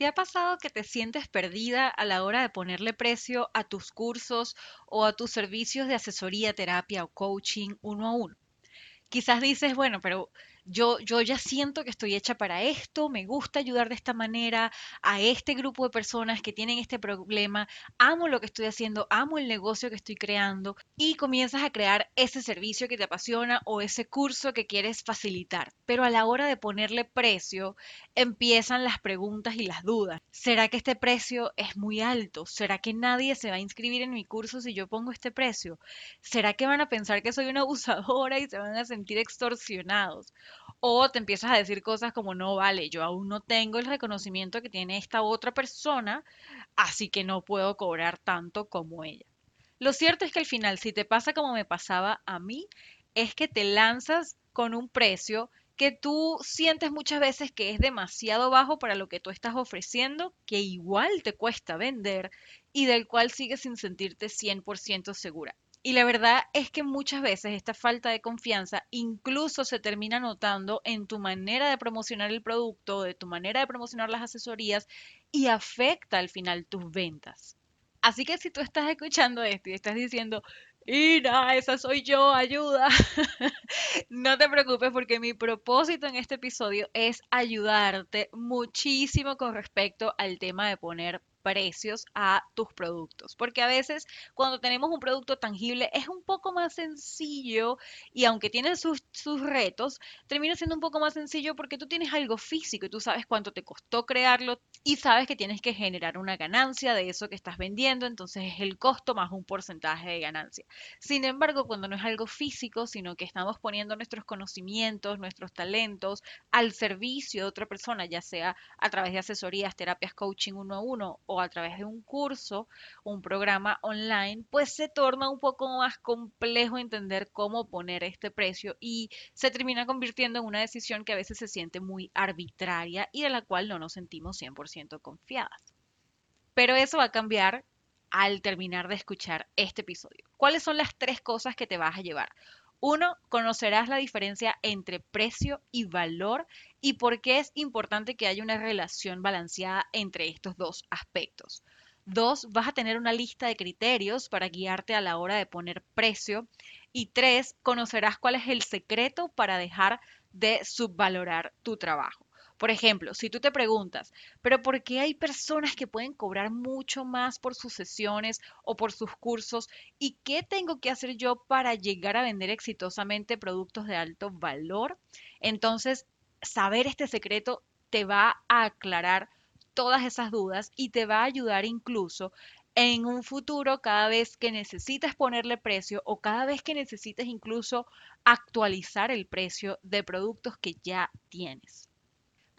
¿Te ha pasado que te sientes perdida a la hora de ponerle precio a tus cursos o a tus servicios de asesoría, terapia o coaching uno a uno? Quizás dices, bueno, pero yo, yo ya siento que estoy hecha para esto, me gusta ayudar de esta manera a este grupo de personas que tienen este problema, amo lo que estoy haciendo, amo el negocio que estoy creando y comienzas a crear ese servicio que te apasiona o ese curso que quieres facilitar. Pero a la hora de ponerle precio, empiezan las preguntas y las dudas. ¿Será que este precio es muy alto? ¿Será que nadie se va a inscribir en mi curso si yo pongo este precio? ¿Será que van a pensar que soy una abusadora y se van a sentir extorsionados? O te empiezas a decir cosas como, no, vale, yo aún no tengo el reconocimiento que tiene esta otra persona, así que no puedo cobrar tanto como ella. Lo cierto es que al final, si te pasa como me pasaba a mí, es que te lanzas con un precio que tú sientes muchas veces que es demasiado bajo para lo que tú estás ofreciendo, que igual te cuesta vender y del cual sigues sin sentirte 100% segura. Y la verdad es que muchas veces esta falta de confianza incluso se termina notando en tu manera de promocionar el producto, de tu manera de promocionar las asesorías y afecta al final tus ventas. Así que si tú estás escuchando esto y estás diciendo, Ina, esa soy yo, ayuda. no te preocupes porque mi propósito en este episodio es ayudarte muchísimo con respecto al tema de poner precios a tus productos. Porque a veces cuando tenemos un producto tangible es un poco más sencillo y aunque tiene sus, sus, retos, termina siendo un poco más sencillo porque tú tienes algo físico y tú sabes cuánto te costó crearlo y sabes que tienes que generar una ganancia de eso que estás vendiendo, entonces es el costo más un porcentaje de ganancia. Sin embargo, cuando no es algo físico, sino que estamos poniendo nuestros conocimientos, nuestros talentos al servicio de otra persona, ya sea a través de asesorías, terapias, coaching uno a uno o a través de un curso, un programa online, pues se torna un poco más complejo entender cómo poner este precio y se termina convirtiendo en una decisión que a veces se siente muy arbitraria y de la cual no nos sentimos 100% confiadas. Pero eso va a cambiar al terminar de escuchar este episodio. ¿Cuáles son las tres cosas que te vas a llevar? Uno, conocerás la diferencia entre precio y valor y por qué es importante que haya una relación balanceada entre estos dos aspectos. Dos, vas a tener una lista de criterios para guiarte a la hora de poner precio. Y tres, conocerás cuál es el secreto para dejar de subvalorar tu trabajo. Por ejemplo, si tú te preguntas, pero ¿por qué hay personas que pueden cobrar mucho más por sus sesiones o por sus cursos? ¿Y qué tengo que hacer yo para llegar a vender exitosamente productos de alto valor? Entonces, saber este secreto te va a aclarar todas esas dudas y te va a ayudar incluso en un futuro cada vez que necesites ponerle precio o cada vez que necesites incluso actualizar el precio de productos que ya tienes.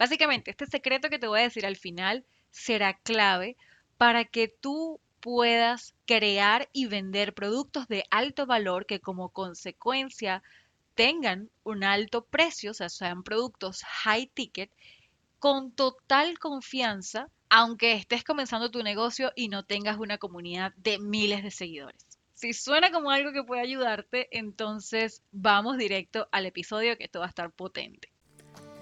Básicamente, este secreto que te voy a decir al final será clave para que tú puedas crear y vender productos de alto valor que como consecuencia tengan un alto precio, o sea, sean productos high ticket, con total confianza, aunque estés comenzando tu negocio y no tengas una comunidad de miles de seguidores. Si suena como algo que puede ayudarte, entonces vamos directo al episodio que esto va a estar potente.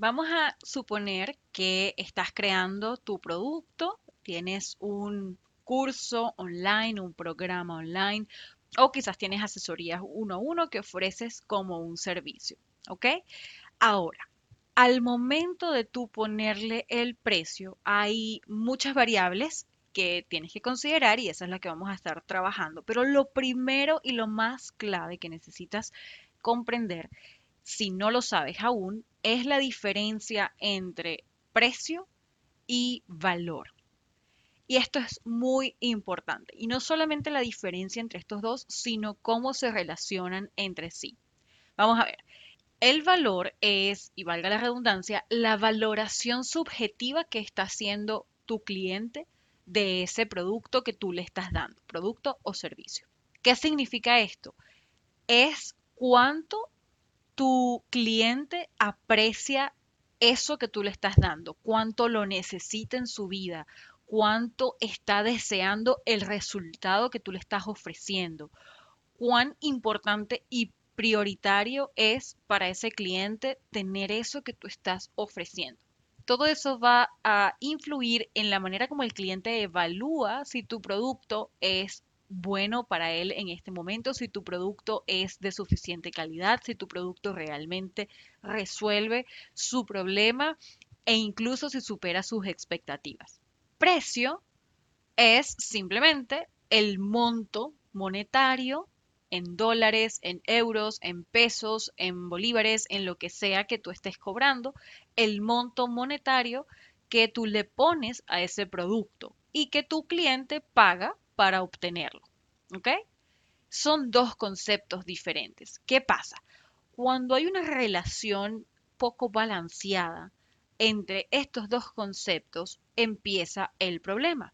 Vamos a suponer que estás creando tu producto, tienes un curso online, un programa online o quizás tienes asesorías uno a uno que ofreces como un servicio, ¿ok? Ahora, al momento de tú ponerle el precio, hay muchas variables que tienes que considerar y esa es la que vamos a estar trabajando. Pero lo primero y lo más clave que necesitas comprender si no lo sabes aún, es la diferencia entre precio y valor. Y esto es muy importante. Y no solamente la diferencia entre estos dos, sino cómo se relacionan entre sí. Vamos a ver. El valor es, y valga la redundancia, la valoración subjetiva que está haciendo tu cliente de ese producto que tú le estás dando, producto o servicio. ¿Qué significa esto? Es cuánto tu cliente aprecia eso que tú le estás dando, cuánto lo necesita en su vida, cuánto está deseando el resultado que tú le estás ofreciendo, cuán importante y prioritario es para ese cliente tener eso que tú estás ofreciendo. Todo eso va a influir en la manera como el cliente evalúa si tu producto es bueno para él en este momento, si tu producto es de suficiente calidad, si tu producto realmente resuelve su problema e incluso si supera sus expectativas. Precio es simplemente el monto monetario en dólares, en euros, en pesos, en bolívares, en lo que sea que tú estés cobrando, el monto monetario que tú le pones a ese producto y que tu cliente paga para obtenerlo. ¿Ok? Son dos conceptos diferentes. ¿Qué pasa? Cuando hay una relación poco balanceada entre estos dos conceptos, empieza el problema.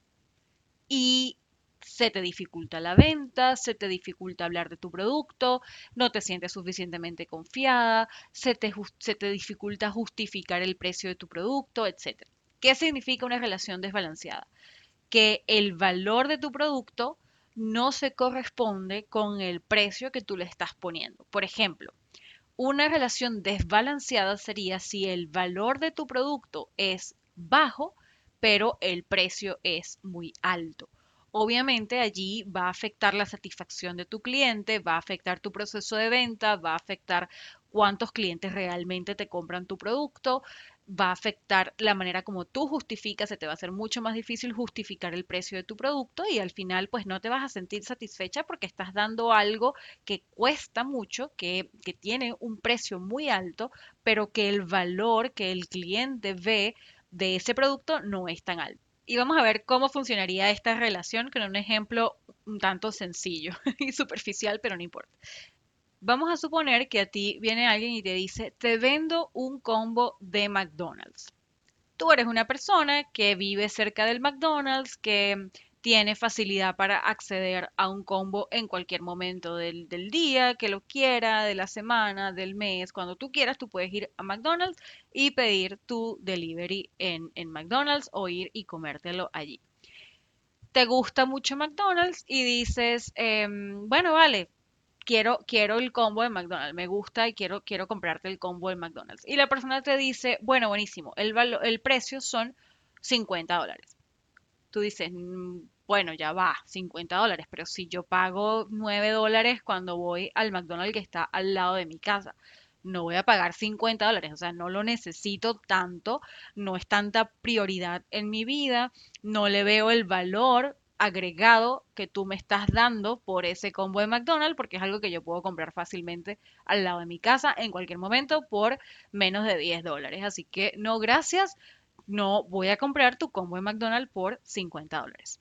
Y se te dificulta la venta, se te dificulta hablar de tu producto, no te sientes suficientemente confiada, se te, se te dificulta justificar el precio de tu producto, etc. ¿Qué significa una relación desbalanceada? Que el valor de tu producto no se corresponde con el precio que tú le estás poniendo. Por ejemplo, una relación desbalanceada sería si el valor de tu producto es bajo, pero el precio es muy alto obviamente allí va a afectar la satisfacción de tu cliente, va a afectar tu proceso de venta, va a afectar cuántos clientes realmente te compran tu producto, va a afectar la manera como tú justificas, se te va a hacer mucho más difícil justificar el precio de tu producto y al final pues no te vas a sentir satisfecha porque estás dando algo que cuesta mucho, que, que tiene un precio muy alto, pero que el valor que el cliente ve de ese producto no es tan alto y vamos a ver cómo funcionaría esta relación con un ejemplo un tanto sencillo y superficial, pero no importa. Vamos a suponer que a ti viene alguien y te dice, te vendo un combo de McDonald's. Tú eres una persona que vive cerca del McDonald's, que tiene facilidad para acceder a un combo en cualquier momento del, día, que lo quiera, de la semana, del mes, cuando tú quieras, tú puedes ir a McDonald's y pedir tu delivery en, McDonald's o ir y comértelo allí. Te gusta mucho McDonald's y dices, em, bueno, vale, quiero, quiero el combo de McDonald's, me gusta y quiero, quiero comprarte el combo de McDonald's. Y la persona te dice, bueno, buenísimo, el, el precio son 50 dólares. Tú dices, mm, bueno, ya va, 50 dólares, pero si yo pago 9 dólares cuando voy al McDonald's que está al lado de mi casa, no voy a pagar 50 dólares, o sea, no lo necesito tanto, no es tanta prioridad en mi vida, no le veo el valor agregado que tú me estás dando por ese combo de McDonald's, porque es algo que yo puedo comprar fácilmente al lado de mi casa en cualquier momento por menos de 10 dólares. Así que no, gracias, no voy a comprar tu combo de McDonald's por 50 dólares.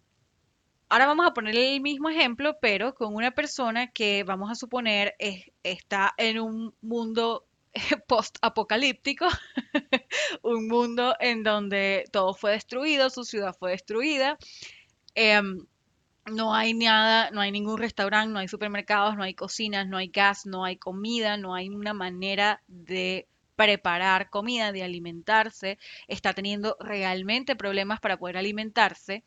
Ahora vamos a poner el mismo ejemplo, pero con una persona que vamos a suponer está en un mundo post-apocalíptico, un mundo en donde todo fue destruido, su ciudad fue destruida. Em, no hay nada, no hay ningún restaurante, no hay supermercados, no hay cocinas, no hay gas, no hay comida, no hay una manera de preparar comida, de alimentarse. Está teniendo realmente problemas para poder alimentarse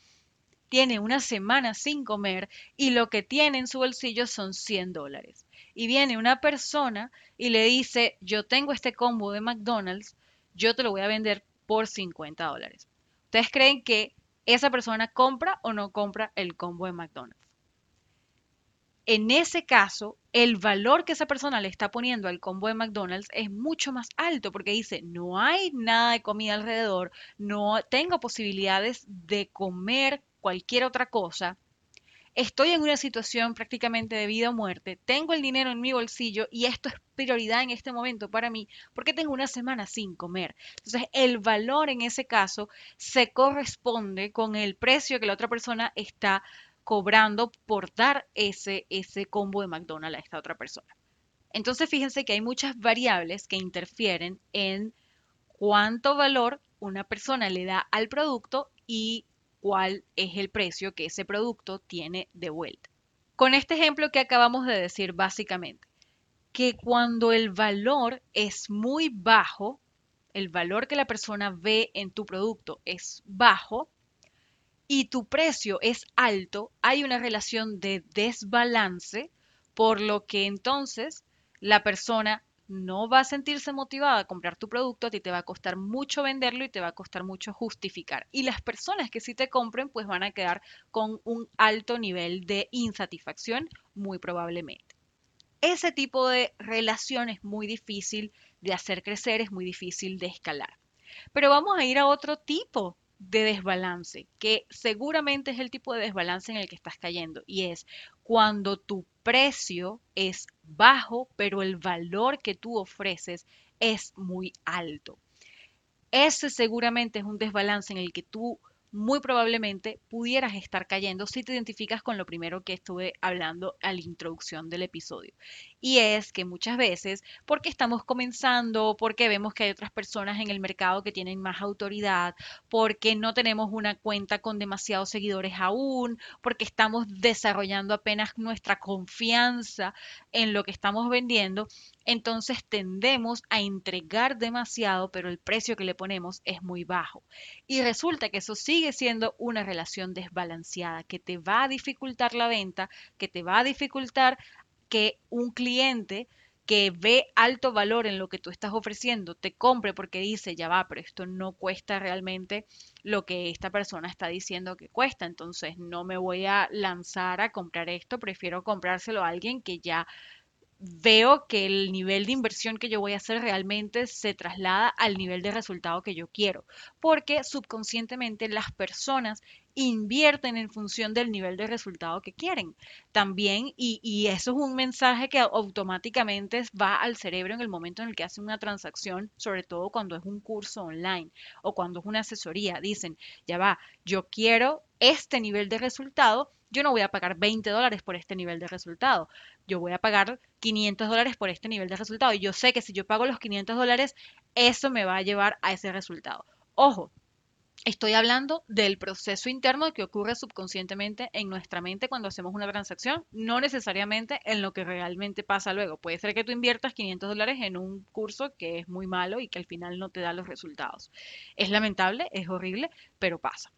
tiene una semana sin comer y lo que tiene en su bolsillo son 100 dólares. Y viene una persona y le dice, yo tengo este combo de McDonald's, yo te lo voy a vender por 50 dólares. ¿Ustedes creen que esa persona compra o no compra el combo de McDonald's? En ese caso, el valor que esa persona le está poniendo al combo de McDonald's es mucho más alto porque dice, no hay nada de comida alrededor, no tengo posibilidades de comer cualquier otra cosa, estoy en una situación prácticamente de vida o muerte, tengo el dinero en mi bolsillo y esto es prioridad en este momento para mí porque tengo una semana sin comer. Entonces, el valor en ese caso se corresponde con el precio que la otra persona está cobrando por dar ese, ese combo de McDonald's a esta otra persona. Entonces, fíjense que hay muchas variables que interfieren en cuánto valor una persona le da al producto y cuál es el precio que ese producto tiene de vuelta. Con este ejemplo que acabamos de decir básicamente, que cuando el valor es muy bajo, el valor que la persona ve en tu producto es bajo y tu precio es alto, hay una relación de desbalance, por lo que entonces la persona no va a sentirse motivada a comprar tu producto, a ti te va a costar mucho venderlo y te va a costar mucho justificar. Y las personas que sí te compren, pues van a quedar con un alto nivel de insatisfacción, muy probablemente. Ese tipo de relación es muy difícil de hacer crecer, es muy difícil de escalar. Pero vamos a ir a otro tipo de desbalance, que seguramente es el tipo de desbalance en el que estás cayendo, y es cuando tu precio es bajo, pero el valor que tú ofreces es muy alto. Ese seguramente es un desbalance en el que tú muy probablemente pudieras estar cayendo si te identificas con lo primero que estuve hablando a la introducción del episodio. Y es que muchas veces, porque estamos comenzando, porque vemos que hay otras personas en el mercado que tienen más autoridad, porque no tenemos una cuenta con demasiados seguidores aún, porque estamos desarrollando apenas nuestra confianza en lo que estamos vendiendo, entonces tendemos a entregar demasiado, pero el precio que le ponemos es muy bajo. Y resulta que eso sigue siendo una relación desbalanceada, que te va a dificultar la venta, que te va a dificultar que un cliente que ve alto valor en lo que tú estás ofreciendo te compre porque dice, ya va, pero esto no cuesta realmente lo que esta persona está diciendo que cuesta, entonces no me voy a lanzar a comprar esto, prefiero comprárselo a alguien que ya veo que el nivel de inversión que yo voy a hacer realmente se traslada al nivel de resultado que yo quiero, porque subconscientemente las personas invierten en función del nivel de resultado que quieren también y, eso es un mensaje que automáticamente va al cerebro en el momento en el que hacen una transacción, sobre todo cuando es un curso online o cuando es una asesoría. Dicen, ya va, yo quiero este nivel de resultado yo no voy a pagar 20 dólares por este nivel de resultado. Yo voy a pagar 500 dólares por este nivel de resultado. Y yo sé que si yo pago los 500 dólares, eso me va a llevar a ese resultado. Ojo, estoy hablando del proceso interno que ocurre subconscientemente en nuestra mente cuando hacemos una transacción, no necesariamente en lo que realmente pasa luego. Puede ser que tú inviertas 500 dólares en un curso que es muy malo y que al final no te da los resultados. Es lamentable, es horrible, pero pasa.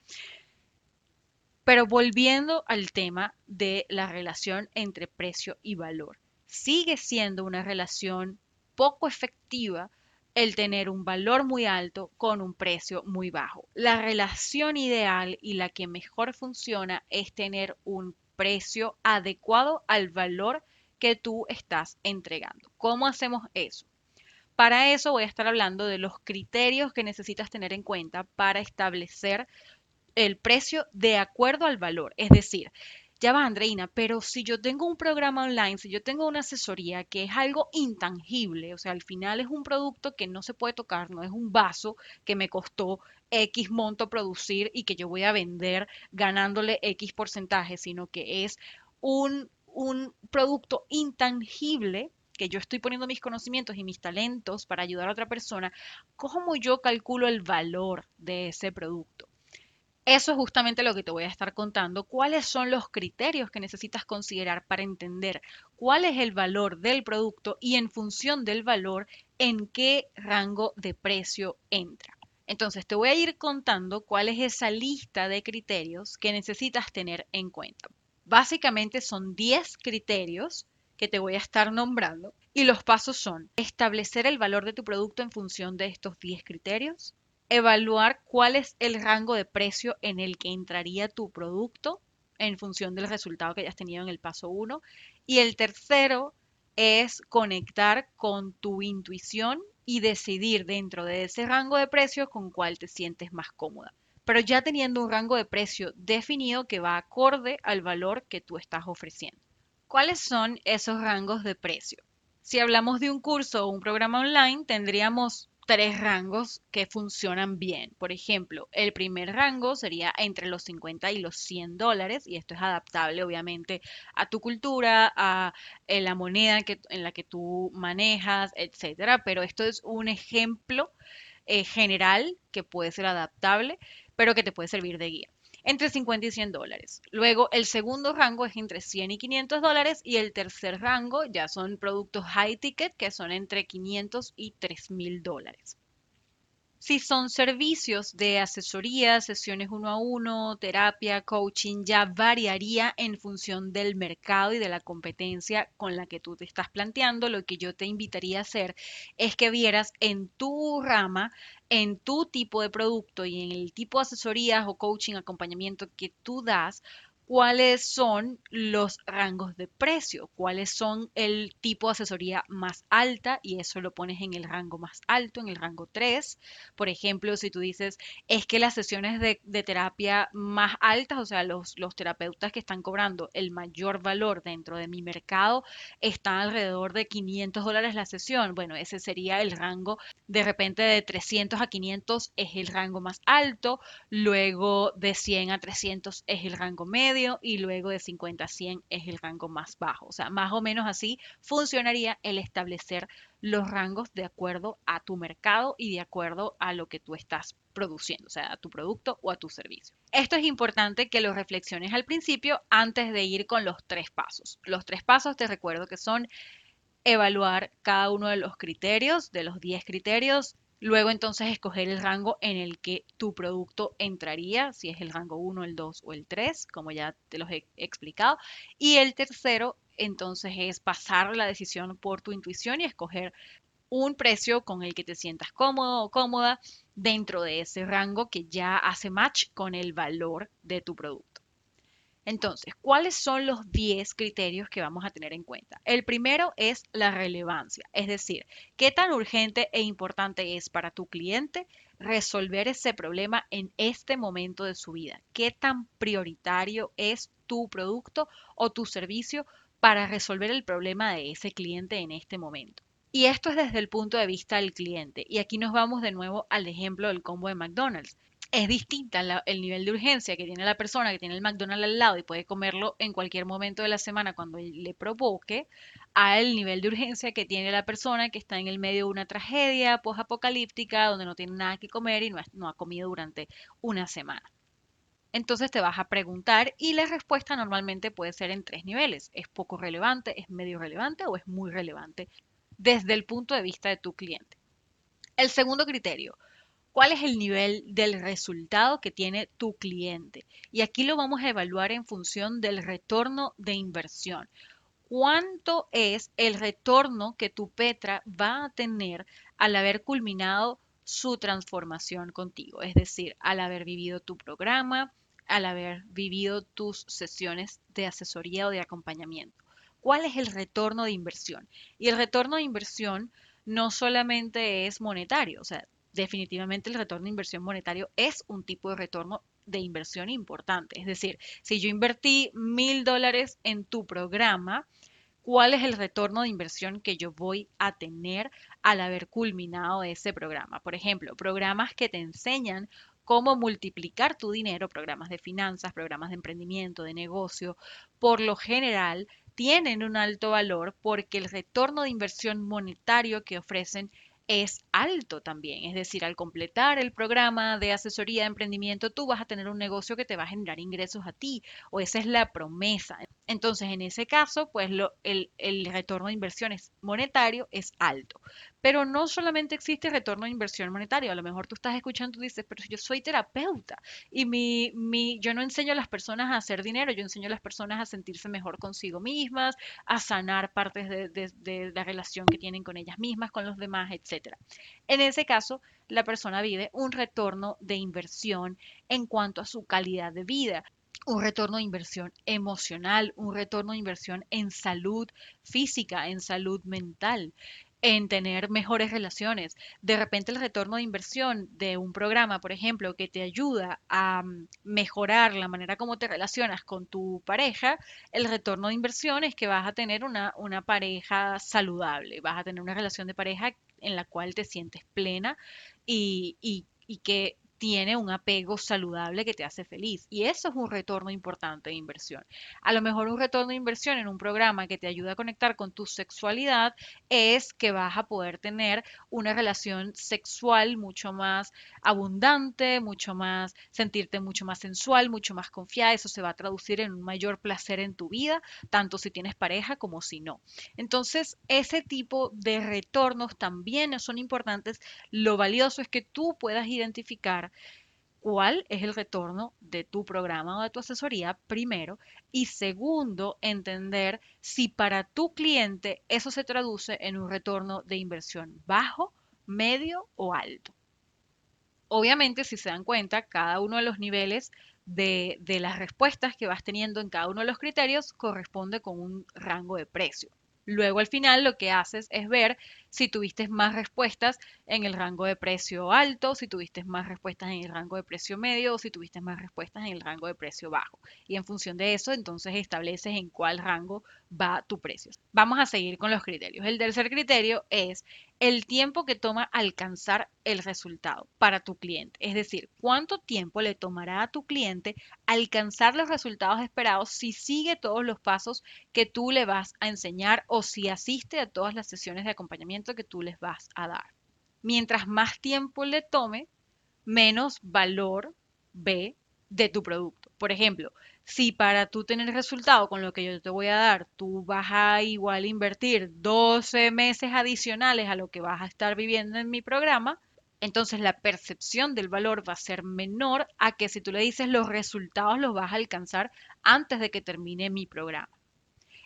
Pero volviendo al tema de la relación entre precio y valor, sigue siendo una relación poco efectiva el tener un valor muy alto con un precio muy bajo. La relación ideal y la que mejor funciona es tener un precio adecuado al valor que tú estás entregando. ¿Cómo hacemos eso? Para eso voy a estar hablando de los criterios que necesitas tener en cuenta para establecer el precio de acuerdo al valor. Es decir, ya va, Andreina, pero si yo tengo un programa online, si yo tengo una asesoría que es algo intangible, o sea, al final es un producto que no se puede tocar, no es un vaso que me costó X monto producir y que yo voy a vender ganándole X porcentaje, sino que es un, un producto intangible que yo estoy poniendo mis conocimientos y mis talentos para ayudar a otra persona, ¿cómo yo calculo el valor de ese producto? Eso es justamente lo que te voy a estar contando. ¿Cuáles son los criterios que necesitas considerar para entender cuál es el valor del producto y en función del valor, en qué rango de precio entra? Entonces, te voy a ir contando cuál es esa lista de criterios que necesitas tener en cuenta. Básicamente son 10 criterios que te voy a estar nombrando y los pasos son establecer el valor de tu producto en función de estos 10 criterios, evaluar cuál es el rango de precio en el que entraría tu producto en función del resultado que hayas tenido en el paso 1. Y el tercero es conectar con tu intuición y decidir dentro de ese rango de precios con cuál te sientes más cómoda. pero ya teniendo un rango de precio definido que va acorde al valor que tú estás ofreciendo. ¿Cuáles son esos rangos de precio? Si hablamos de un curso o un programa online, tendríamos tres rangos que funcionan bien. Por ejemplo, el primer rango sería entre los 50 y los 100 dólares y esto es adaptable obviamente a tu cultura, a eh, la moneda en la que tú manejas, etcétera. Pero esto es un ejemplo eh, general que puede ser adaptable, pero que te puede servir de guía entre 50 y 100 dólares. Luego, el segundo rango es entre 100 y 500 dólares y el tercer rango ya son productos high ticket que son entre 500 y 3000 dólares. Si son servicios de asesoría, sesiones uno a uno, terapia, coaching, ya variaría en función del mercado y de la competencia con la que tú te estás planteando. Lo que yo te invitaría a hacer es que vieras en tu rama, en tu tipo de producto y en el tipo de asesorías o coaching, acompañamiento que tú das, cuáles son los rangos de precio, cuáles son el tipo de asesoría más alta y eso lo pones en el rango más alto, en el rango 3. Por ejemplo, si tú dices, es que las sesiones de, terapia más altas, o sea, los, los terapeutas que están cobrando el mayor valor dentro de mi mercado, están alrededor de 500 dólares la sesión. Bueno, ese sería el rango de repente de 300 a 500 es el rango más alto, luego de 100 a 300 es el rango medio y luego de 50 a 100 es el rango más bajo. O sea, más o menos así funcionaría el establecer los rangos de acuerdo a tu mercado y de acuerdo a lo que tú estás produciendo, o sea, a tu producto o a tu servicio. Esto es importante que lo reflexiones al principio antes de ir con los tres pasos. Los tres pasos te recuerdo que son evaluar cada uno de los criterios, de los 10 criterios, Luego entonces escoger el rango en el que tu producto entraría, si es el rango 1, el 2 o el 3, como ya te los he explicado. Y el tercero entonces es pasar la decisión por tu intuición y escoger un precio con el que te sientas cómodo o cómoda dentro de ese rango que ya hace match con el valor de tu producto. Entonces, ¿cuáles son los 10 criterios que vamos a tener en cuenta? El primero es la relevancia, es decir, qué tan urgente e importante es para tu cliente resolver ese problema en este momento de su vida. ¿Qué tan prioritario es tu producto o tu servicio para resolver el problema de ese cliente en este momento? Y esto es desde el punto de vista del cliente. Y aquí nos vamos de nuevo al ejemplo del combo de McDonald's es distinta el nivel de urgencia que tiene la persona que tiene el McDonald's al lado y puede comerlo en cualquier momento de la semana cuando le provoque, al nivel de urgencia que tiene la persona que está en el medio de una tragedia post-apocalíptica donde no tiene nada que comer y no, no ha comido durante una semana. Entonces te vas a preguntar y la respuesta normalmente puede ser en tres niveles. ¿Es poco relevante, es medio relevante o es muy relevante desde el punto de vista de tu cliente? El segundo criterio, cuál es el nivel del resultado que tiene tu cliente. Y aquí lo vamos a evaluar en función del retorno de inversión. ¿Cuánto es el retorno que tu Petra va a tener al haber culminado su transformación contigo? Es decir, al haber vivido tu programa, al haber vivido tus sesiones de asesoría o de acompañamiento. ¿Cuál es el retorno de inversión? Y el retorno de inversión no solamente es monetario, o sea, definitivamente el retorno de inversión monetario es un tipo de retorno de inversión importante. Es decir, si yo invertí mil dólares en tu programa, ¿cuál es el retorno de inversión que yo voy a tener al haber culminado ese programa? Por ejemplo, programas que te enseñan cómo multiplicar tu dinero, programas de finanzas, programas de emprendimiento, de negocio, por lo general tienen un alto valor porque el retorno de inversión monetario que ofrecen es alto también. Es decir, al completar el programa de asesoría de emprendimiento, tú vas a tener un negocio que te va a generar ingresos a ti, o esa es la promesa. Entonces, en ese caso, pues el, el retorno de inversiones monetario es alto. Pero no solamente existe retorno de inversión monetaria. A lo mejor tú estás escuchando y dices, pero yo soy terapeuta y mi, mi, yo no enseño a las personas a hacer dinero, yo enseño a las personas a sentirse mejor consigo mismas, a sanar partes de, de la relación que tienen con ellas mismas, con los demás, etc. En ese caso, la persona vive un retorno de inversión en cuanto a su calidad de vida un retorno de inversión emocional, un retorno de inversión en salud física, en salud mental en tener mejores relaciones. De repente el retorno de inversión de un programa, por ejemplo, que te ayuda a mm, mejorar la manera como te relacionas con tu pareja, el retorno de inversión es que vas a tener una, una pareja saludable, vas a tener una relación de pareja en la cual te sientes plena y, y, y que tiene un apego saludable que te hace feliz. Y eso es un retorno importante de inversión. A lo mejor un retorno de inversión en un programa que te ayuda a conectar con tu sexualidad es que vas a poder tener una relación sexual mucho más abundante, mucho más, sentirte mucho más sensual, mucho más confiada. Eso se va a traducir en un mayor placer en tu vida, tanto si tienes pareja como si no. Entonces, ese tipo de retornos también son importantes. Lo valioso es que tú puedas identificar cuál es el retorno de tu programa o de tu asesoría, primero. Y segundo, entender si para tu cliente eso se traduce en un retorno de inversión bajo, medio o alto. Obviamente, si se dan cuenta, cada uno de los niveles de, de las respuestas que vas teniendo en cada uno de los criterios corresponde con un rango de precio. Luego al final lo que haces es ver si tuviste más respuestas en el rango de precio alto, si tuviste más respuestas en el rango de precio medio o si tuviste más respuestas en el rango de precio bajo. Y en función de eso, entonces estableces en cuál rango va tu precio. Vamos a seguir con los criterios. El tercer criterio es el tiempo que toma alcanzar el resultado para tu cliente. Es decir, cuánto tiempo le tomará a tu cliente alcanzar los resultados esperados si sigue todos los pasos que tú le vas a enseñar o si asiste a todas las sesiones de acompañamiento que tú les vas a dar. Mientras más tiempo le tome, menos valor ve de tu producto. Por ejemplo, si para tú tener resultado con lo que yo te voy a dar, tú vas a igual invertir 12 meses adicionales a lo que vas a estar viviendo en mi programa, entonces la percepción del valor va a ser menor a que si tú le dices los resultados los vas a alcanzar antes de que termine mi programa.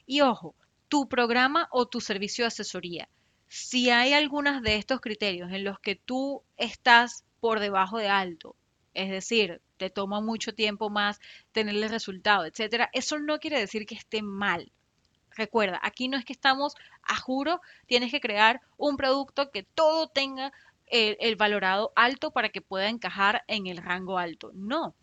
Y ojo, tu programa o tu servicio de asesoría si hay algunos de estos criterios en los que tú estás por debajo de alto, es decir, te toma mucho tiempo más tener el resultado, etcétera, eso no quiere decir que esté mal. Recuerda, aquí no es que estamos a juro, tienes que crear un producto que todo tenga el, el valorado alto para que pueda encajar en el rango alto. No,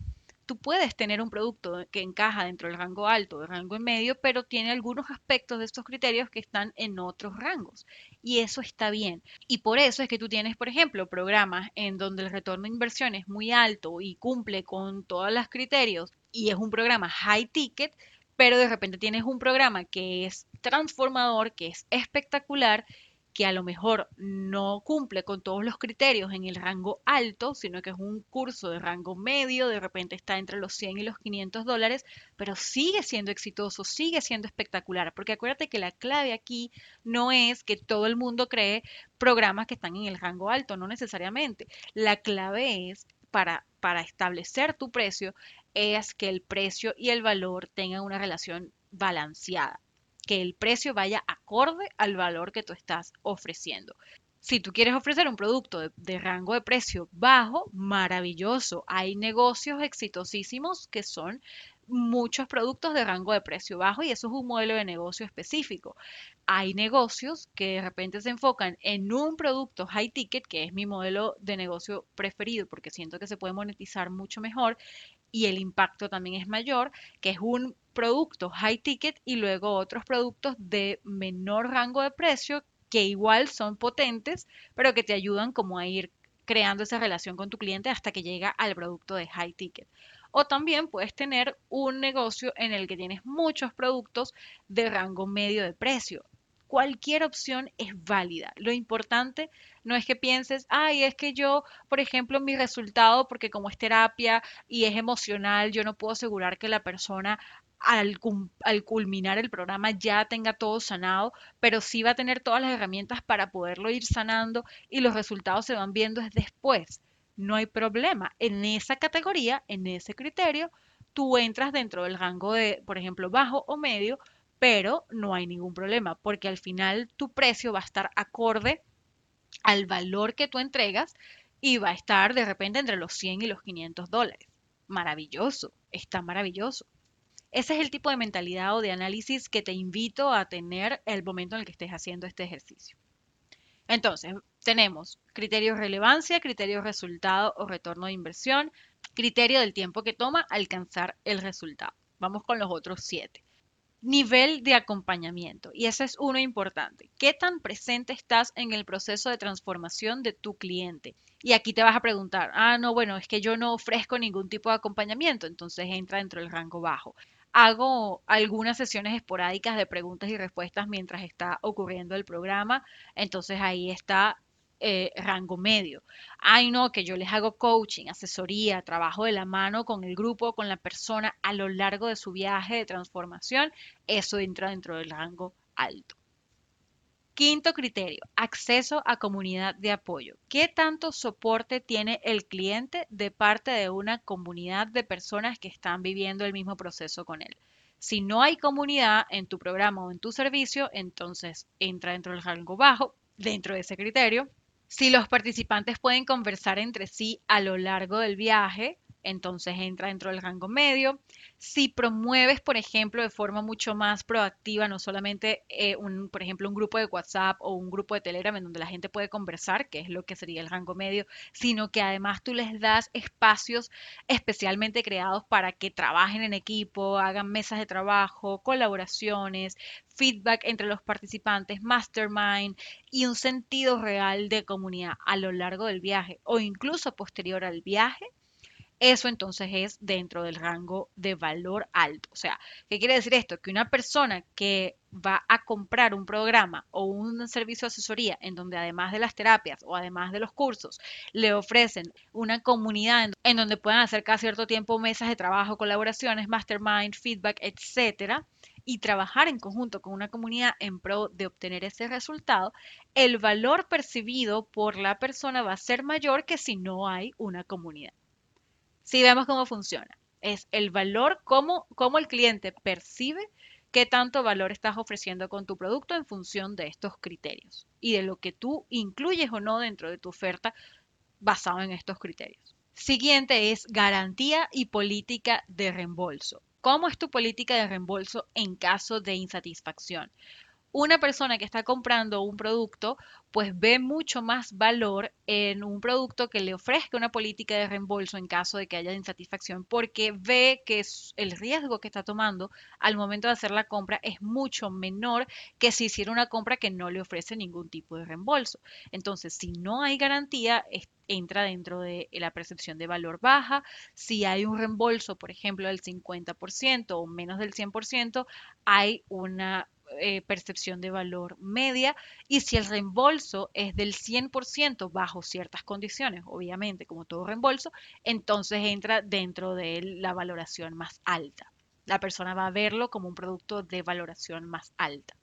tú puedes tener un producto que encaja dentro del rango alto, del rango medio, pero tiene algunos aspectos de estos criterios que están en otros rangos. Y eso está bien. Y por eso es que tú tienes, por ejemplo, programas en donde el retorno de inversión es muy alto y cumple con todos los criterios y es un programa high ticket, pero de repente tienes un programa que es transformador, que es espectacular que a lo mejor no cumple con todos los criterios en el rango alto, sino que es un curso de rango medio, de repente está entre los 100 y los 500 dólares, pero sigue siendo exitoso, sigue siendo espectacular, porque acuérdate que la clave aquí no es que todo el mundo cree programas que están en el rango alto, no necesariamente. La clave es para, para establecer tu precio, es que el precio y el valor tengan una relación balanceada que el precio vaya acorde al valor que tú estás ofreciendo. Si tú quieres ofrecer un producto de, rango de precio bajo, maravilloso. Hay negocios exitosísimos que son muchos productos de rango de precio bajo y eso es un modelo de negocio específico. Hay negocios que de repente se enfocan en un producto high ticket, que es mi modelo de negocio preferido porque siento que se puede monetizar mucho mejor y el impacto también es mayor, que es un producto high ticket y luego otros productos de menor rango de precio que igual son potentes, pero que te ayudan como a ir creando esa relación con tu cliente hasta que llega al producto de high ticket. O también puedes tener un negocio en el que tienes muchos productos de rango medio de precio cualquier opción es válida. Lo importante no es que pienses, ay, es que yo, por ejemplo, mi resultado, porque como es terapia y es emocional, yo no puedo asegurar que la persona al, culminar el programa ya tenga todo sanado, pero sí va a tener todas las herramientas para poderlo ir sanando y los resultados se van viendo después. No hay problema. En esa categoría, en ese criterio, tú entras dentro del rango de, por ejemplo, bajo o medio, pero no hay ningún problema porque al final tu precio va a estar acorde al valor que tú entregas y va a estar de repente entre los 100 y los 500 dólares. Maravilloso, está maravilloso. Ese es el tipo de mentalidad o de análisis que te invito a tener el momento en el que estés haciendo este ejercicio. Entonces, tenemos criterio relevancia, criterio resultado o retorno de inversión, criterio del tiempo que toma alcanzar el resultado. Vamos con los otros siete. Nivel de acompañamiento. Y ese es uno importante. ¿Qué tan presente estás en el proceso de transformación de tu cliente? Y aquí te vas a preguntar, ah, no, bueno, es que yo no ofrezco ningún tipo de acompañamiento, entonces entra dentro del rango bajo. Hago algunas sesiones esporádicas de preguntas y respuestas mientras está ocurriendo el programa, entonces ahí está eh, rango medio. Ay, no, que yo les hago coaching, asesoría, trabajo de la mano con el grupo, con la persona a lo largo de su viaje de transformación, eso entra dentro del rango alto. Quinto criterio, acceso a comunidad de apoyo. ¿Qué tanto soporte tiene el cliente de parte de una comunidad de personas que están viviendo el mismo proceso con él? Si no hay comunidad en tu programa o en tu servicio, entonces entra dentro del rango bajo, dentro de ese criterio. Si los participantes pueden conversar entre sí a lo largo del viaje, entonces entra dentro del rango medio. Si promueves, por ejemplo, de forma mucho más proactiva, no solamente, eh, un, por ejemplo, un grupo de WhatsApp o un grupo de Telegram en donde la gente puede conversar, que es lo que sería el rango medio, sino que además tú les das espacios especialmente creados para que trabajen en equipo, hagan mesas de trabajo, colaboraciones, feedback entre los participantes, mastermind y un sentido real de comunidad a lo largo del viaje o incluso posterior al viaje eso entonces es dentro del rango de valor alto. O sea, ¿qué quiere decir esto? Que una persona que va a comprar un programa o un servicio de asesoría en donde además de las terapias o además de los cursos le ofrecen una comunidad en, donde puedan hacer cada cierto tiempo mesas de trabajo, colaboraciones, mastermind, feedback, etcétera, y trabajar en conjunto con una comunidad en pro de obtener ese resultado, el valor percibido por la persona va a ser mayor que si no hay una comunidad. Si vemos cómo funciona. Es el valor, cómo, el cliente percibe qué tanto valor estás ofreciendo con tu producto en función de estos criterios y de lo que tú incluyes o no dentro de tu oferta basado en estos criterios. Siguiente es garantía y política de reembolso. ¿Cómo es tu política de reembolso en caso de insatisfacción? Una persona que está comprando un producto, pues ve mucho más valor en un producto que le ofrezca una política de reembolso en caso de que haya insatisfacción, porque ve que el riesgo que está tomando al momento de hacer la compra es mucho menor que si hiciera una compra que no le ofrece ningún tipo de reembolso. Entonces, si no hay garantía, entra dentro de la percepción de valor baja. Si hay un reembolso, por ejemplo, del 50% o menos del 100%, hay una eh, percepción de valor media y si el reembolso es del 100% bajo ciertas condiciones, obviamente como todo reembolso, entonces entra dentro de la valoración más alta. La persona va a verlo como un producto de valoración más alta.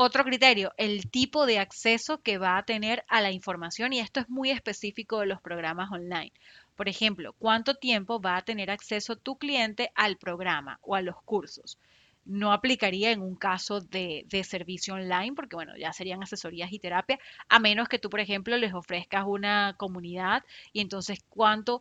Otro criterio, el tipo de acceso que va a tener a la información y esto es muy específico de los programas online. Por ejemplo, ¿cuánto tiempo va a tener acceso tu cliente al programa o a los cursos? No aplicaría en un caso de, servicio online, porque bueno, ya serían asesorías y terapia, a menos que tú, por ejemplo, les ofrezcas una comunidad y entonces cuánto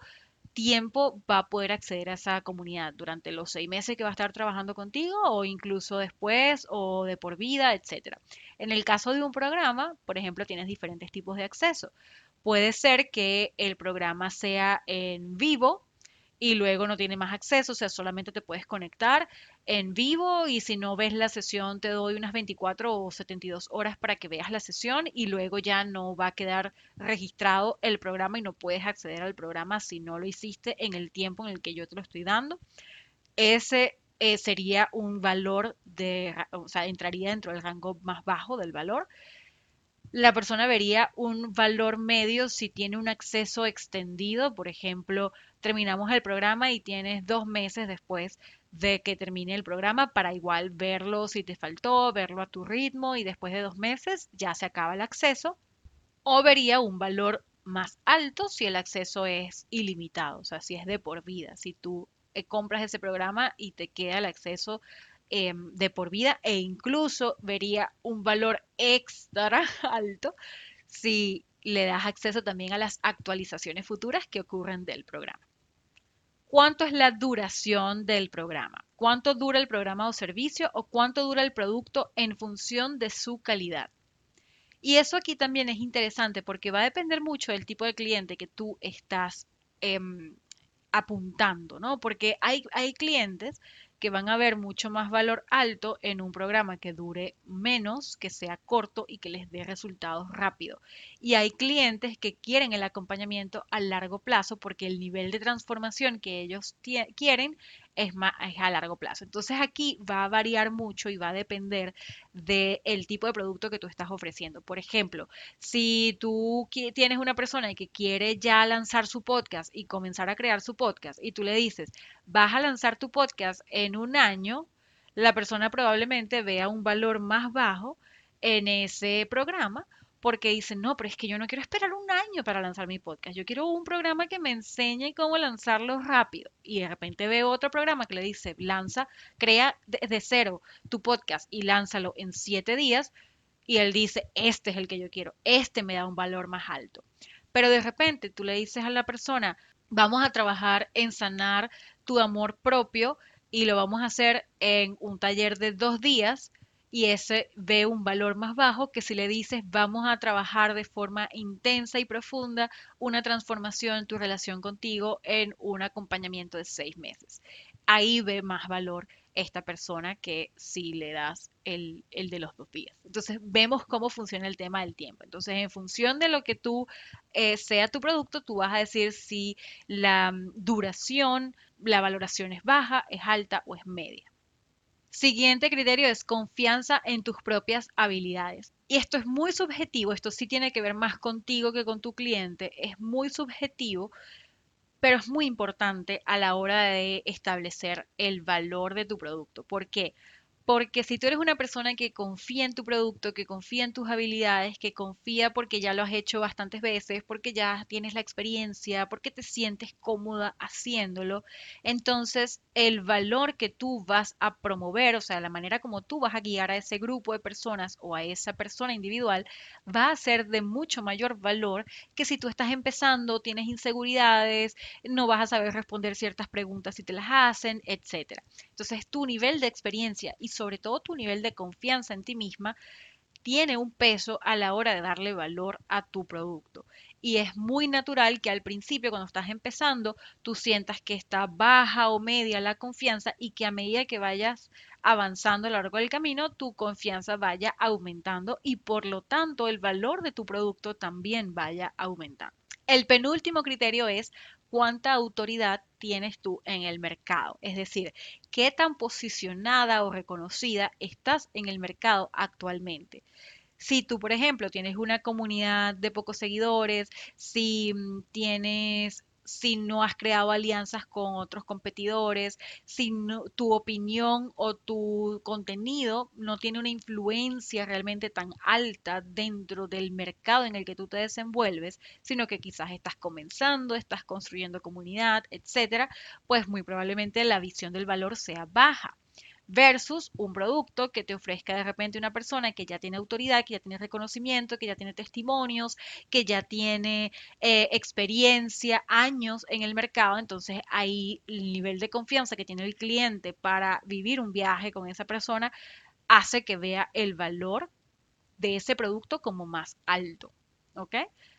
tiempo va a poder acceder a esa comunidad durante los seis meses que va a estar trabajando contigo o incluso después o de por vida, etcétera. En el caso de un programa, por ejemplo, tienes diferentes tipos de acceso. Puede ser que el programa sea en vivo, y luego no tiene más acceso, o sea, solamente te puedes conectar en vivo y si no ves la sesión te doy unas 24 o 72 horas para que veas la sesión y luego ya no va a quedar registrado el programa y no puedes acceder al programa si no lo hiciste en el tiempo en el que yo te lo estoy dando. Ese eh, sería un valor de, o sea, entraría dentro del rango más bajo del valor la persona vería un valor medio si tiene un acceso extendido. Por ejemplo, terminamos el programa y tienes dos meses después de que termine el programa para igual verlo si te faltó, verlo a tu ritmo y después de dos meses ya se acaba el acceso. O vería un valor más alto si el acceso es ilimitado, o sea, si es de por vida, si tú eh, compras ese programa y te queda el acceso Em, de por vida e incluso vería un valor extra alto si le das acceso también a las actualizaciones futuras que ocurren del programa. ¿Cuánto es la duración del programa? ¿Cuánto dura el programa o servicio o cuánto dura el producto en función de su calidad? Y eso aquí también es interesante porque va a depender mucho del tipo de cliente que tú estás em, apuntando, ¿no? Porque hay, hay clientes que van a ver mucho más valor alto en un programa que dure menos, que sea corto y que les dé resultados rápido. Y hay clientes que quieren el acompañamiento a largo plazo porque el nivel de transformación que ellos quieren es, más, a largo plazo. Entonces aquí va a variar mucho y va a depender del tipo de producto que tú estás ofreciendo. Por ejemplo, si tú tienes una persona que quiere ya lanzar su podcast y comenzar a crear su podcast y tú le dices, vas a lanzar tu podcast en un año, la persona probablemente vea un valor más bajo en ese programa porque dicen, no, pero es que yo no quiero esperar un año para lanzar mi podcast, yo quiero un programa que me enseñe cómo lanzarlo rápido. Y de repente veo otro programa que le dice, lanza, crea desde cero tu podcast y lánzalo en siete días. Y él dice, este es el que yo quiero, este me da un valor más alto. Pero de repente tú le dices a la persona, vamos a trabajar en sanar tu amor propio y lo vamos a hacer en un taller de dos días y ese ve un valor más bajo que si le dices vamos a trabajar de forma intensa y profunda una transformación en tu relación contigo en un acompañamiento de seis meses. Ahí ve más valor esta persona que si le das el, de los dos días. Entonces vemos cómo funciona el tema del tiempo. Entonces en función de lo que tú eh, sea tu producto, tú vas a decir si la mm, duración, la valoración es baja, es alta o es media. Siguiente criterio es confianza en tus propias habilidades. Y esto es muy subjetivo, esto sí tiene que ver más contigo que con tu cliente, es muy subjetivo, pero es muy importante a la hora de establecer el valor de tu producto. ¿Por qué? Si tú eres una persona que confía en tu producto, que confía en tus habilidades, que confía porque ya lo has hecho bastantes veces, porque ya tienes la experiencia, porque te sientes cómoda haciéndolo, entonces el valor que tú vas a promover, o sea, la manera como tú vas a guiar a ese grupo de personas o a esa persona individual, va a ser de mucho mayor valor que si tú estás empezando, tienes inseguridades, no vas a saber responder ciertas preguntas si te las hacen, etc. Entonces, tu nivel de experiencia y sobre todo tu nivel de confianza en ti misma, tiene un peso a la hora de darle valor a tu producto. Y es muy natural que al principio, cuando estás empezando, tú sientas que está baja o media la confianza y que a medida que vayas avanzando a lo largo del camino, tu confianza vaya aumentando y por lo tanto el valor de tu producto también vaya aumentando. El penúltimo criterio es cuánta autoridad tienes tú en el mercado. Es decir, qué tan posicionada o reconocida estás en el mercado actualmente. Si tú, por ejemplo, tienes una comunidad de pocos seguidores, si mm, tienes si no has creado alianzas con otros competidores, si tu opinión o tu contenido no tiene una influencia realmente tan alta dentro del mercado en el que tú te desenvuelves, sino que quizás estás comenzando, estás construyendo comunidad, etcétera, pues muy probablemente la visión del valor sea baja versus un producto que te ofrezca de repente una persona que ya tiene autoridad, que ya tiene reconocimiento, que ya tiene testimonios, que ya tiene eh, experiencia, años en el mercado. Entonces ahí el nivel de confianza que tiene el cliente para vivir un viaje con esa persona hace que vea el valor de ese producto como más alto. ¿Ok?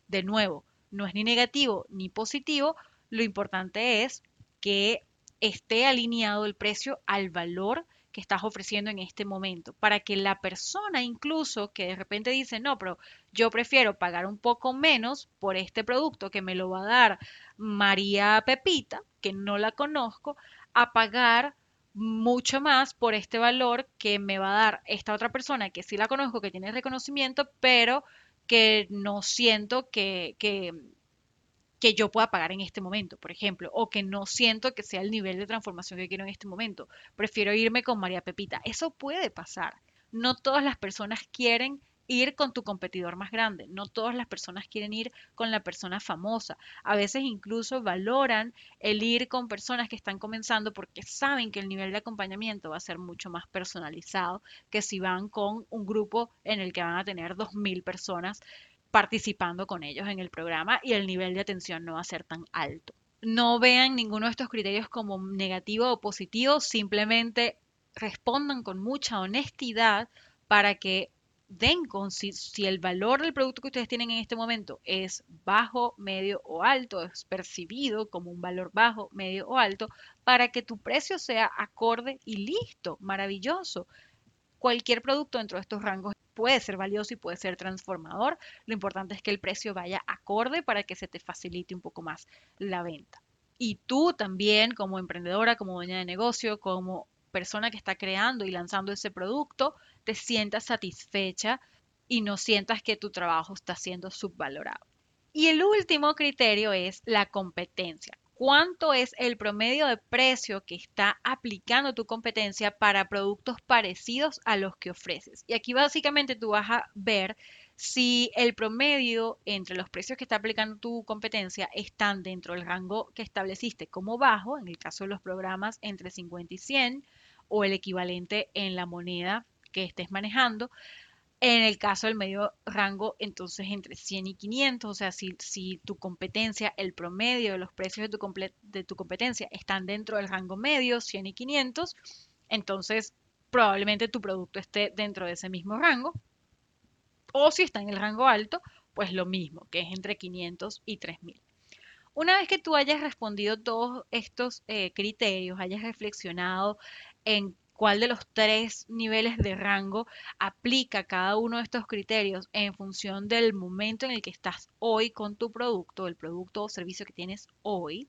De nuevo, no es ni negativo ni positivo, lo importante es que esté alineado el precio al valor estás ofreciendo en este momento, para que la persona incluso que de repente dice, no, pero yo prefiero pagar un poco menos por este producto que me lo va a dar María Pepita, que no la conozco, a pagar mucho más por este valor que me va a dar esta otra persona que sí la conozco, que tiene reconocimiento, pero que no siento que, que, que yo pueda pagar en este momento, por ejemplo, o que no siento que sea el nivel de transformación que quiero en este momento. Prefiero irme con María Pepita. Eso puede pasar. No todas las personas quieren ir con tu competidor más grande. No todas las personas quieren ir con la persona famosa. A veces incluso valoran el ir con personas que están comenzando porque saben que el nivel de acompañamiento va a ser mucho más personalizado que si van con un grupo en el que van a tener 2.000 personas participando con ellos en el programa y el nivel de atención no va a ser tan alto. No vean ninguno de estos criterios como negativo o positivo, simplemente respondan con mucha honestidad para que den con si, si, el valor del producto que ustedes tienen en este momento es bajo, medio o alto, es percibido como un valor bajo, medio o alto, para que tu precio sea acorde y listo, maravilloso. Cualquier producto dentro de estos rangos puede ser valioso y puede ser transformador. Lo importante es que el precio vaya acorde para que se te facilite un poco más la venta. Y tú también como emprendedora, como dueña de negocio, como persona que está creando y lanzando ese producto, te sientas satisfecha y no sientas que tu trabajo está siendo subvalorado. Y el último criterio es la competencia. ¿Cuánto es el promedio de precio que está aplicando tu competencia para productos parecidos a los que ofreces? Y aquí básicamente tú vas a ver si el promedio entre los precios que está aplicando tu competencia están dentro del rango que estableciste como bajo, en el caso de los programas entre 50 y 100, o el equivalente en la moneda que estés manejando. En el caso del medio rango, entonces entre 100 y 500, o sea, si, si tu competencia, el promedio de los precios de tu, de tu competencia están dentro del rango medio, 100 y 500, entonces probablemente tu producto esté dentro de ese mismo rango. O si está en el rango alto, pues lo mismo, que es entre 500 y 3000. Una vez que tú hayas respondido todos estos eh, criterios, hayas reflexionado en cuál de los tres niveles de rango aplica cada uno de estos criterios en función del momento en el que estás hoy con tu producto, el producto o servicio que tienes hoy,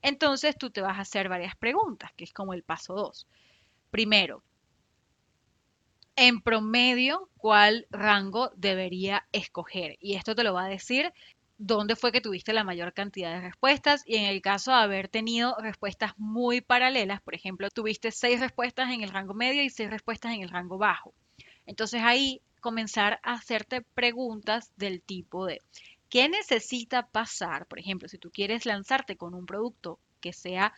entonces tú te vas a hacer varias preguntas, que es como el paso 2. Primero, en promedio, ¿cuál rango debería escoger? Y esto te lo va a decir dónde fue que tuviste la mayor cantidad de respuestas y en el caso de haber tenido respuestas muy paralelas, por ejemplo, tuviste seis respuestas en el rango medio y seis respuestas en el rango bajo. Entonces ahí comenzar a hacerte preguntas del tipo de ¿qué necesita pasar? Por ejemplo, si tú quieres lanzarte con un producto que sea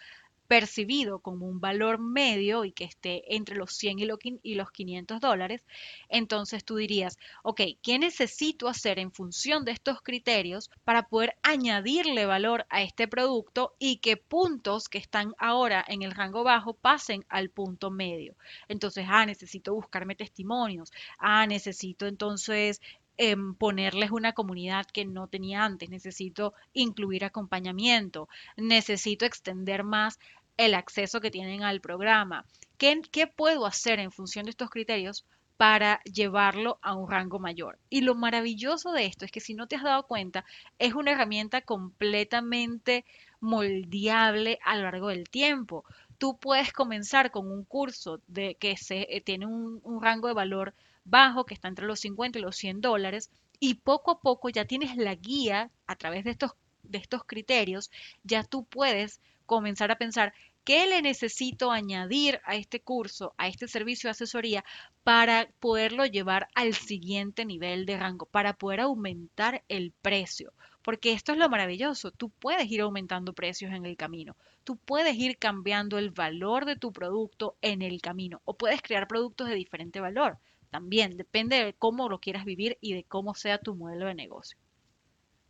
percibido como un valor medio y que esté entre los 100 y los 500 dólares, entonces tú dirías, ok, ¿qué necesito hacer en función de estos criterios para poder añadirle valor a este producto y que puntos que están ahora en el rango bajo pasen al punto medio? Entonces, ah, necesito buscarme testimonios, ah, necesito entonces em, ponerles una comunidad que no tenía antes, necesito incluir acompañamiento, necesito extender más el acceso que tienen al programa. ¿Qué, ¿Qué, puedo hacer en función de estos criterios para llevarlo a un rango mayor? Y lo maravilloso de esto es que si no te has dado cuenta, es una herramienta completamente moldeable a lo largo del tiempo. Tú puedes comenzar con un curso de que se, eh, tiene un, un rango de valor bajo, que está entre los 50 y los 100 dólares, y poco a poco ya tienes la guía a través de estos, de estos criterios, ya tú puedes comenzar a pensar qué le necesito añadir a este curso, a este servicio de asesoría para poderlo llevar al siguiente nivel de rango, para poder aumentar el precio. Porque esto es lo maravilloso, tú puedes ir aumentando precios en el camino, tú puedes ir cambiando el valor de tu producto en el camino o puedes crear productos de diferente valor. También depende de cómo lo quieras vivir y de cómo sea tu modelo de negocio.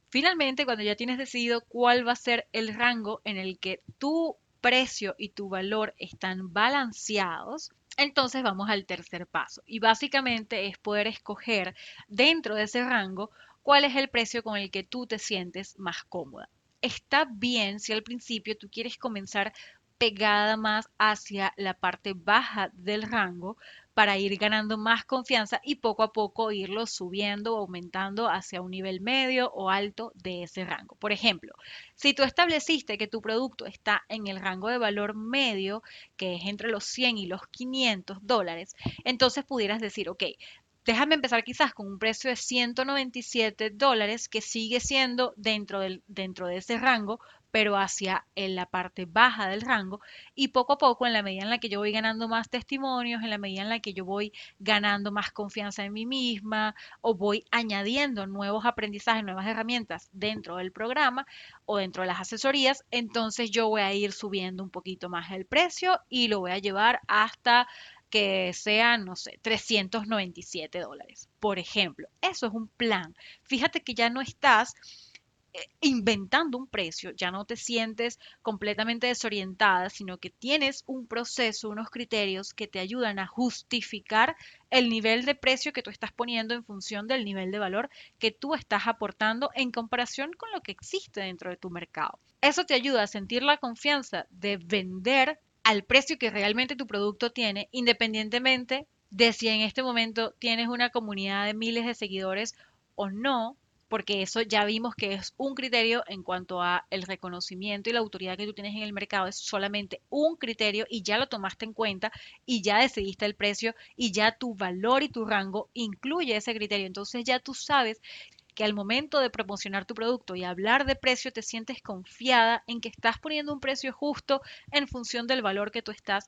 Finalmente, cuando ya tienes decidido cuál va a ser el rango en el que tu precio y tu valor están balanceados, entonces vamos al tercer paso. Y básicamente es poder escoger dentro de ese rango cuál es el precio con el que tú te sientes más cómoda. Está bien si al principio tú quieres comenzar pegada más hacia la parte baja del rango para ir ganando más confianza y poco a poco irlo subiendo o aumentando hacia un nivel medio o alto de ese rango. Por ejemplo, si tú estableciste que tu producto está en el rango de valor medio, que es entre los 100 y los 500 dólares, entonces pudieras decir, ok, déjame empezar quizás con un precio de 197 dólares que sigue siendo dentro, del, dentro de ese rango, pero hacia en la parte baja del rango y poco a poco en la medida en la que yo voy ganando más testimonios, en la medida en la que yo voy ganando más confianza en mí misma o voy añadiendo nuevos aprendizajes, nuevas herramientas dentro del programa o dentro de las asesorías, entonces yo voy a ir subiendo un poquito más el precio y lo voy a llevar hasta que sean, no sé, 397 dólares, por ejemplo. Eso es un plan. Fíjate que ya no estás inventando un precio, ya no te sientes completamente desorientada, sino que tienes un proceso, unos criterios que te ayudan a justificar el nivel de precio que tú estás poniendo en función del nivel de valor que tú estás aportando en comparación con lo que existe dentro de tu mercado. Eso te ayuda a sentir la confianza de vender al precio que realmente tu producto tiene, independientemente de si en este momento tienes una comunidad de miles de seguidores o no, porque eso ya vimos que es un criterio en cuanto a el reconocimiento y la autoridad que tú tienes en el mercado, es solamente un criterio y ya lo tomaste en cuenta y ya decidiste el precio y ya tu valor y tu rango incluye ese criterio. Entonces ya tú sabes que al momento de promocionar tu producto y hablar de precio te sientes confiada en que estás poniendo un precio justo en función del valor que tú estás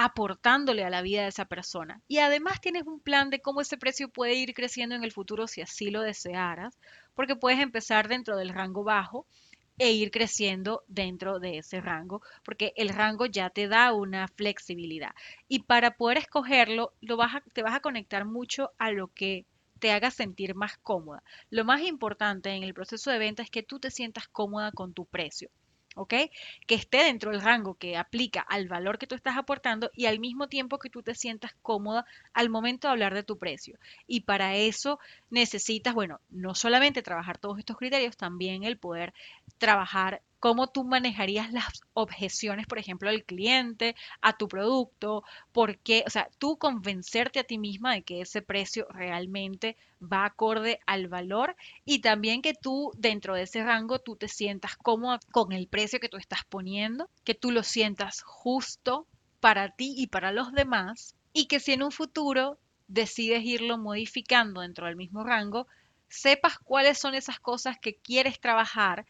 aportándole a la vida de esa persona. Y además tienes un plan de cómo ese precio puede ir creciendo en el futuro si así lo desearas, porque puedes empezar dentro del rango bajo e ir creciendo dentro de ese rango, porque el rango ya te da una flexibilidad. Y para poder escogerlo, te vas a conectar mucho a lo que te haga sentir más cómoda. Lo más importante en el proceso de venta es que tú te sientas cómoda con tu precio. ¿Ok? Que esté dentro del rango que aplica al valor que tú estás aportando y al mismo tiempo que tú te sientas cómoda al momento de hablar de tu precio. Y para eso necesitas, bueno, no solamente trabajar todos estos criterios, también el poder trabajar cómo tú manejarías las objeciones, por ejemplo, del cliente a tu producto, porque, o sea, tú convencerte a ti misma de que ese precio realmente va acorde al valor y también que tú dentro de ese rango tú te sientas cómoda con el precio que tú estás poniendo, que tú lo sientas justo para ti y para los demás y que si en un futuro decides irlo modificando dentro del mismo rango, sepas cuáles son esas cosas que quieres trabajar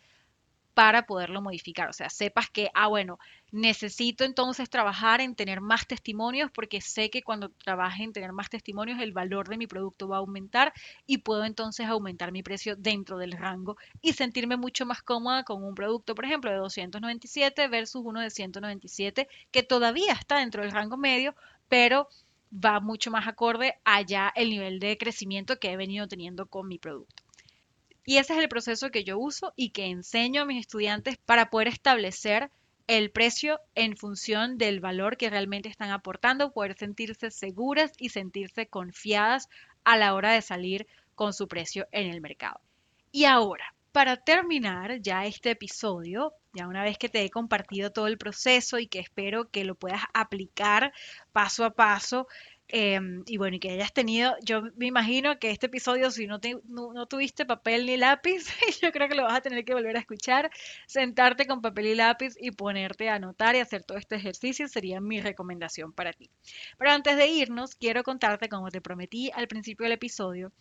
para poderlo modificar. O sea, sepas que, ah, bueno, necesito entonces trabajar en tener más testimonios porque sé que cuando trabaje en tener más testimonios el valor de mi producto va a aumentar y puedo entonces aumentar mi precio dentro del rango y sentirme mucho más cómoda con un producto, por ejemplo, de 297 versus uno de 197 que todavía está dentro del rango medio, pero va mucho más acorde allá el nivel de crecimiento que he venido teniendo con mi producto. Y ese es el proceso que yo uso y que enseño a mis estudiantes para poder establecer el precio en función del valor que realmente están aportando, poder sentirse seguras y sentirse confiadas a la hora de salir con su precio en el mercado. Y ahora, para terminar ya este episodio, ya una vez que te he compartido todo el proceso y que espero que lo puedas aplicar paso a paso, Em, y bueno, y que hayas tenido, yo me imagino que este episodio, si no, no, tuviste papel ni lápiz, yo creo que lo vas a tener que volver a escuchar, sentarte con papel y lápiz y ponerte a anotar y hacer todo este ejercicio sería mi recomendación para ti. Pero antes de irnos, quiero contarte, como te prometí al principio del episodio,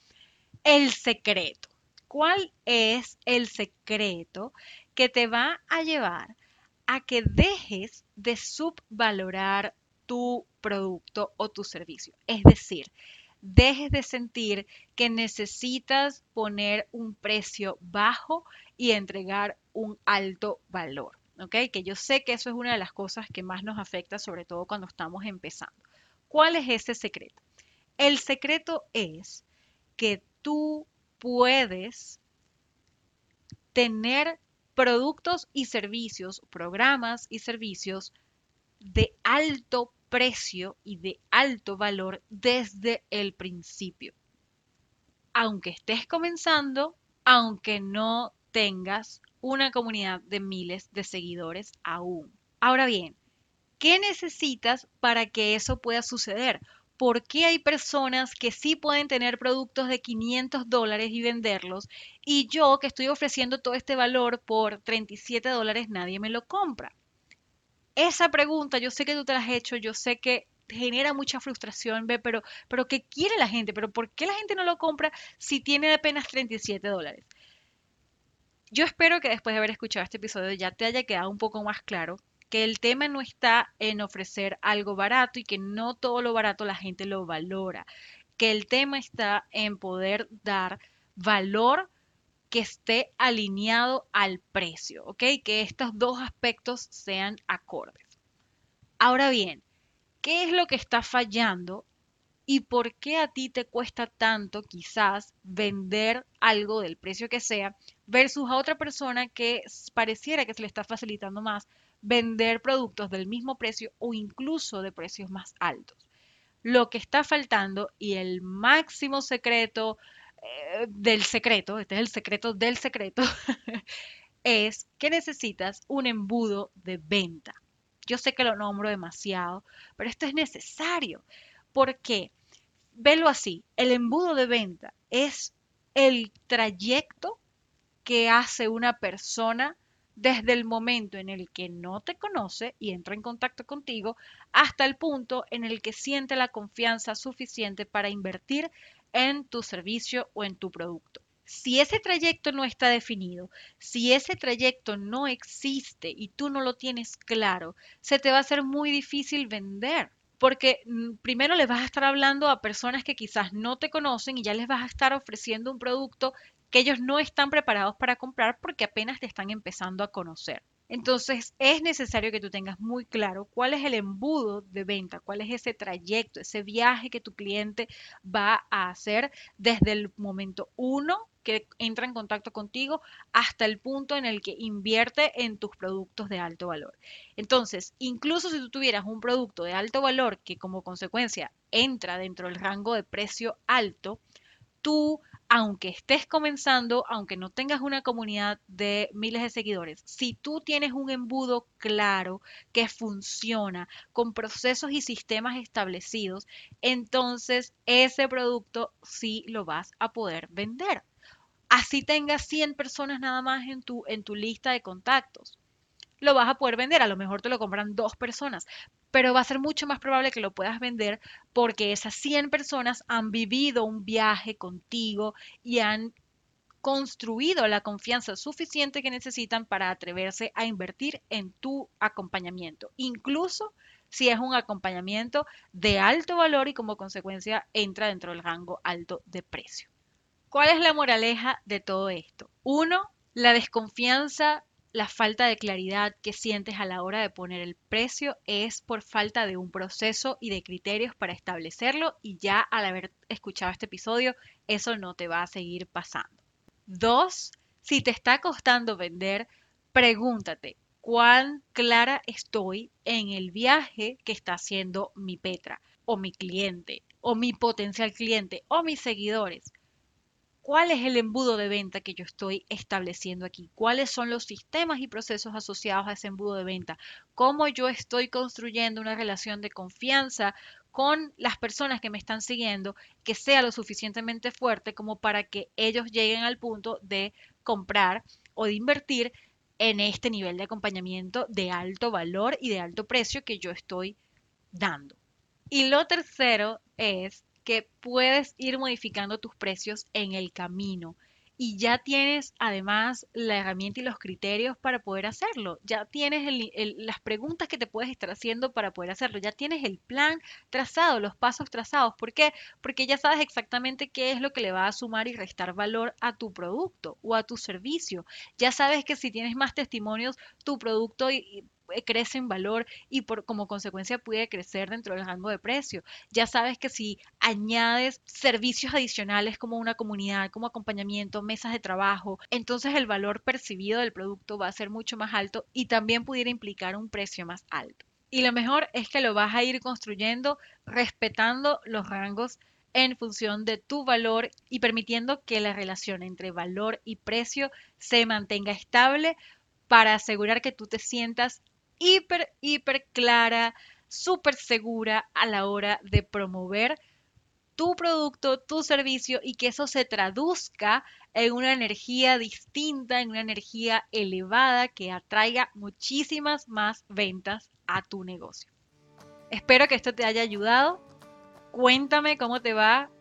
el secreto. ¿Cuál es el secreto que te va a llevar a que dejes de subvalorar tu producto o tu servicio. Es decir, dejes de sentir que necesitas poner un precio bajo y entregar un alto valor. ¿ok? Que yo sé que eso es una de las cosas que más nos afecta, sobre todo cuando estamos empezando. ¿Cuál es ese secreto? El secreto es que tú puedes tener productos y servicios, programas y servicios de alto precio y de alto valor desde el principio. Aunque estés comenzando, aunque no tengas una comunidad de miles de seguidores aún. Ahora bien, ¿qué necesitas para que eso pueda suceder? ¿Por qué hay personas que sí pueden tener productos de 500 dólares y venderlos y yo que estoy ofreciendo todo este valor por 37 dólares nadie me lo compra? Esa pregunta, yo sé que tú te la has hecho, yo sé que genera mucha frustración, ve, pero, pero ¿qué quiere la gente? ¿Pero por qué la gente no lo compra si tiene apenas 37 dólares? Yo espero que después de haber escuchado este episodio ya te haya quedado un poco más claro que el tema no está en ofrecer algo barato y que no todo lo barato la gente lo valora, que el tema está en poder dar valor que esté alineado al precio, ¿ok? Que estos dos aspectos sean acordes. Ahora bien, ¿qué es lo que está fallando y por qué a ti te cuesta tanto quizás vender algo del precio que sea versus a otra persona que pareciera que se le está facilitando más vender productos del mismo precio o incluso de precios más altos. Lo que está faltando y el máximo secreto eh, del secreto, este es el secreto del secreto, es que necesitas un embudo de venta. Yo sé que lo nombro demasiado, pero esto es necesario. ¿Por qué? Velo así, el embudo de venta es el trayecto que hace una persona desde el momento en el que no te conoce y entra en contacto contigo hasta el punto en el que siente la confianza suficiente para invertir en tu servicio o en tu producto. Si ese trayecto no está definido, si ese trayecto no existe y tú no lo tienes claro, se te va a hacer muy difícil vender. Porque mm, primero les vas a estar hablando a personas que quizás no te conocen y ya les vas a estar ofreciendo un producto que ellos no están preparados para comprar porque apenas te están empezando a conocer. Entonces es necesario que tú tengas muy claro cuál es el embudo de venta, cuál es ese trayecto, ese viaje que tu cliente va a hacer desde el momento uno que entra en contacto contigo hasta el punto en el que invierte en tus productos de alto valor. Entonces, incluso si tú tuvieras un producto de alto valor que como consecuencia entra dentro del rango de precio alto, tú aunque estés comenzando, aunque no tengas una comunidad de miles de seguidores, si tú tienes un embudo claro que funciona con procesos y sistemas establecidos, entonces ese producto sí lo vas a poder vender. Así tengas 100 personas nada más en tu, en tu lista de contactos lo vas a poder vender. A lo mejor te lo compran dos personas, pero va a ser mucho más probable que lo puedas vender porque esas 100 personas han vivido un viaje contigo y han construido la confianza suficiente que necesitan para atreverse a invertir en tu acompañamiento, incluso si es un acompañamiento de alto valor y como consecuencia entra dentro del rango alto de precio. ¿Cuál es la moraleja de todo esto? Uno, la desconfianza la falta de claridad que sientes a la hora de poner el precio es por falta de un proceso y de criterios para establecerlo y ya al haber escuchado este episodio eso no te va a seguir pasando. Dos, si te está costando vender, pregúntate cuán clara estoy en el viaje que está haciendo mi Petra o mi cliente o mi potencial cliente o mis seguidores cuál es el embudo de venta que yo estoy estableciendo aquí, cuáles son los sistemas y procesos asociados a ese embudo de venta, cómo yo estoy construyendo una relación de confianza con las personas que me están siguiendo que sea lo suficientemente fuerte como para que ellos lleguen al punto de comprar o de invertir en este nivel de acompañamiento de alto valor y de alto precio que yo estoy dando. Y lo tercero es que puedes ir modificando tus precios en el camino. Y ya tienes además la herramienta y los criterios para poder hacerlo. Ya tienes las preguntas que te puedes estar haciendo para poder hacerlo. Ya tienes el plan trazado, los pasos trazados. ¿Por qué? Porque ya sabes exactamente qué es lo que le va a sumar y restar valor a tu producto o a tu servicio. Ya sabes que si tienes más testimonios, tu producto eh, crece en valor y por, como consecuencia puede crecer dentro del rango de precio. Ya sabes que si añades servicios adicionales como una comunidad, como acompañamiento, mesas de trabajo, entonces el valor percibido del producto va a ser mucho más alto y también pudiera implicar un precio más alto. Y lo mejor es que lo vas a ir construyendo respetando los rangos en función de tu valor y permitiendo que la relación entre valor y precio se mantenga estable para asegurar que tú te sientas hiper, hiper clara, súper segura a la hora de promover tu producto, tu servicio y que eso se traduzca en una energía distinta, en una energía elevada que atraiga muchísimas más ventas a tu negocio. Espero que esto te haya ayudado. Cuéntame cómo te va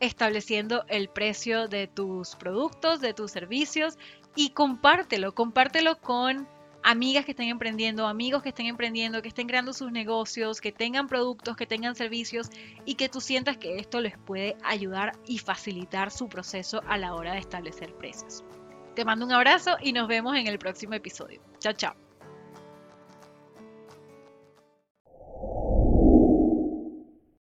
estableciendo el precio de tus productos, de tus servicios y compártelo, compártelo con amigas que estén emprendiendo, amigos que estén emprendiendo, que estén creando sus negocios, que tengan productos, que tengan servicios y que tú sientas que esto les puede ayudar y facilitar su proceso a la hora de establecer precios. Te mando un abrazo y nos vemos en el próximo episodio. Chao, chao.